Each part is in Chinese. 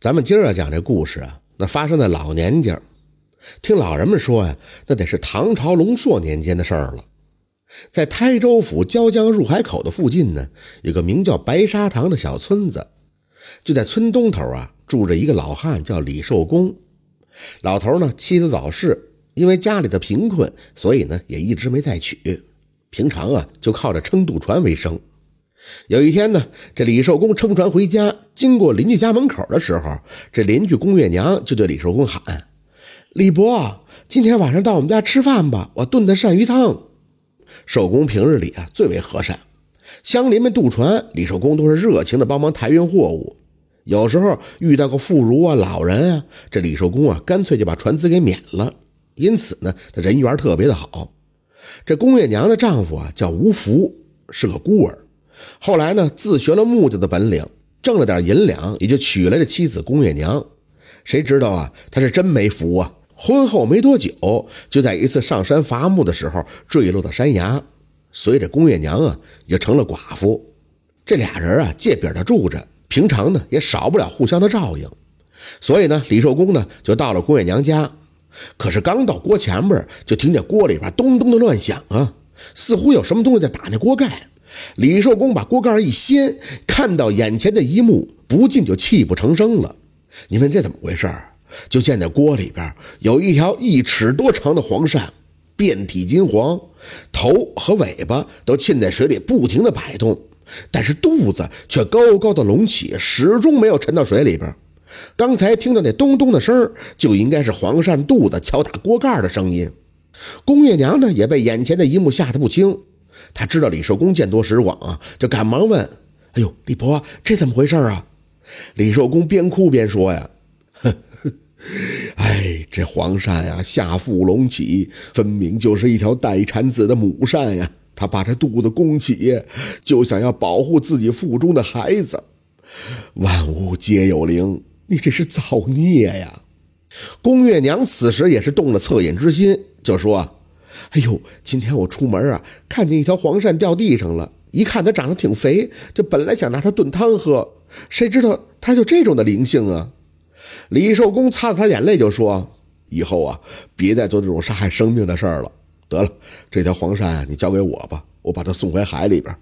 咱们今儿要讲这故事啊，那发生在老年间。听老人们说呀，那得是唐朝龙朔年间的事儿了。在台州府椒江入海口的附近呢，有个名叫白沙塘的小村子。就在村东头啊，住着一个老汉，叫李寿公。老头呢，妻子早逝，因为家里的贫困，所以呢，也一直没再娶。平常啊，就靠着撑渡船为生。有一天呢，这李寿公乘船回家，经过邻居家门口的时候，这邻居宫月娘就对李寿公喊：“李伯，今天晚上到我们家吃饭吧，我炖的鳝鱼汤。”寿公平日里啊最为和善，乡邻们渡船，李寿公都是热情的帮忙抬运货物。有时候遇到个妇孺啊、老人啊，这李寿公啊干脆就把船资给免了。因此呢，他人缘特别的好。这宫月娘的丈夫啊叫吴福，是个孤儿。后来呢，自学了木匠的本领，挣了点银两，也就娶了这妻子宫月娘。谁知道啊，他是真没福啊！婚后没多久，就在一次上山伐木的时候坠落到山崖，随着宫月娘啊，也成了寡妇。这俩人啊，借饼的住着，平常呢也少不了互相的照应。所以呢，李寿公呢就到了宫月娘家，可是刚到锅前边，就听见锅里边咚咚的乱响啊，似乎有什么东西在打那锅盖。李寿公把锅盖一掀，看到眼前的一幕，不禁就泣不成声了。你问这怎么回事？就见那锅里边有一条一尺多长的黄鳝，遍体金黄，头和尾巴都浸在水里，不停的摆动，但是肚子却高高的隆起，始终没有沉到水里边。刚才听到那咚咚的声就应该是黄鳝肚子敲打锅盖的声音。宫月娘呢，也被眼前的一幕吓得不轻。他知道李寿公见多识广啊，就赶忙问：“哎呦，李婆，这怎么回事啊？”李寿公边哭边说：“呀，哎，这黄鳝呀，下腹隆起，分明就是一条待产子的母鳝呀。他把这肚子弓起，就想要保护自己腹中的孩子。万物皆有灵，你这是造孽呀！”宫月娘此时也是动了恻隐之心，就说。哎呦，今天我出门啊，看见一条黄鳝掉地上了。一看它长得挺肥，就本来想拿它炖汤喝，谁知道它就这种的灵性啊！李寿公擦了擦眼泪，就说：“以后啊，别再做这种杀害生命的事儿了。得了，这条黄鳝啊，你交给我吧，我把它送回海里边。”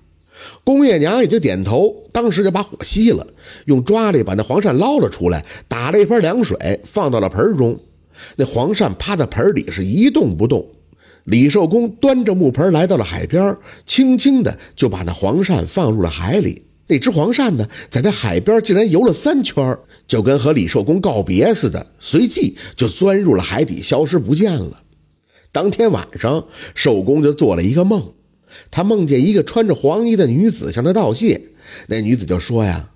公爷娘也就点头，当时就把火熄了，用抓力把那黄鳝捞了出来，打了一盆凉水，放到了盆中。那黄鳝趴在盆里是一动不动。李寿公端着木盆来到了海边，轻轻的就把那黄鳝放入了海里。那只黄鳝呢，在那海边竟然游了三圈，就跟和李寿公告别似的，随即就钻入了海底，消失不见了。当天晚上，寿公就做了一个梦，他梦见一个穿着黄衣的女子向他道谢。那女子就说呀：“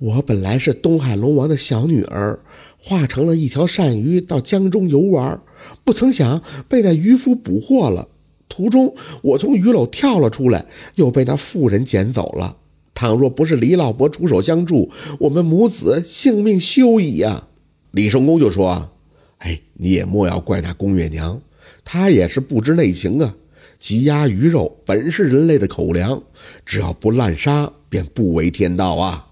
我本来是东海龙王的小女儿。”化成了一条鳝鱼到江中游玩，不曾想被那渔夫捕获了。途中我从鱼篓跳了出来，又被那妇人捡走了。倘若不是李老伯出手相助，我们母子性命休矣呀！李圣公就说：“哎，你也莫要怪那宫月娘，她也是不知内情啊。鸡鸭鱼肉本是人类的口粮，只要不滥杀，便不违天道啊。”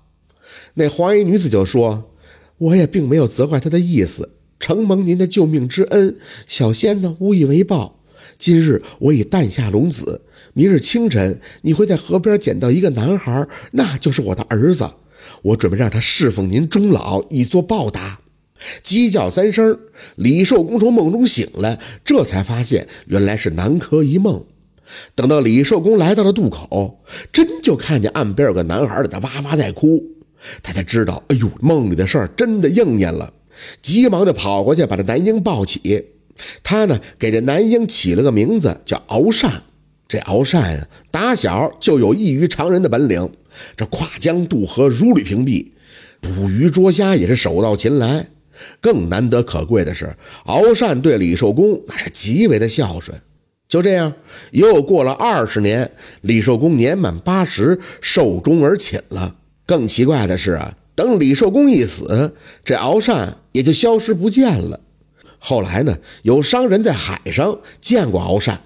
那黄衣女子就说。我也并没有责怪她的意思，承蒙您的救命之恩，小仙呢无以为报。今日我已诞下龙子，明日清晨你会在河边捡到一个男孩，那就是我的儿子。我准备让他侍奉您终老，以作报答。鸡叫三声，李寿公从梦中醒来，这才发现原来是南柯一梦。等到李寿公来到了渡口，真就看见岸边有个男孩在哇哇在哭。他才知道，哎呦，梦里的事儿真的应验了，急忙就跑过去把这男婴抱起。他呢，给这男婴起了个名字叫敖善。这敖善啊，打小就有异于常人的本领，这跨江渡河如履平地，捕鱼捉虾也是手到擒来。更难得可贵的是，敖善对李寿公那是极为的孝顺。就这样，又过了二十年，李寿公年满八十，寿终而寝了。更奇怪的是啊，等李寿公一死这敖善也就消失不见了。后来呢有商人在海上见过敖善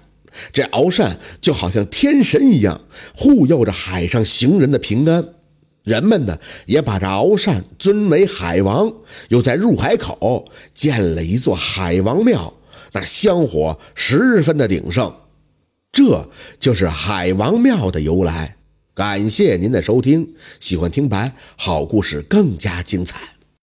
这敖善就好像天神一样护佑着海上行人的平安。人们呢也把这敖善尊为海王又在入海口建了一座海王庙那香火十分的鼎盛。这就是海王庙的由来。感谢您的收听喜欢听白好故事更加精彩。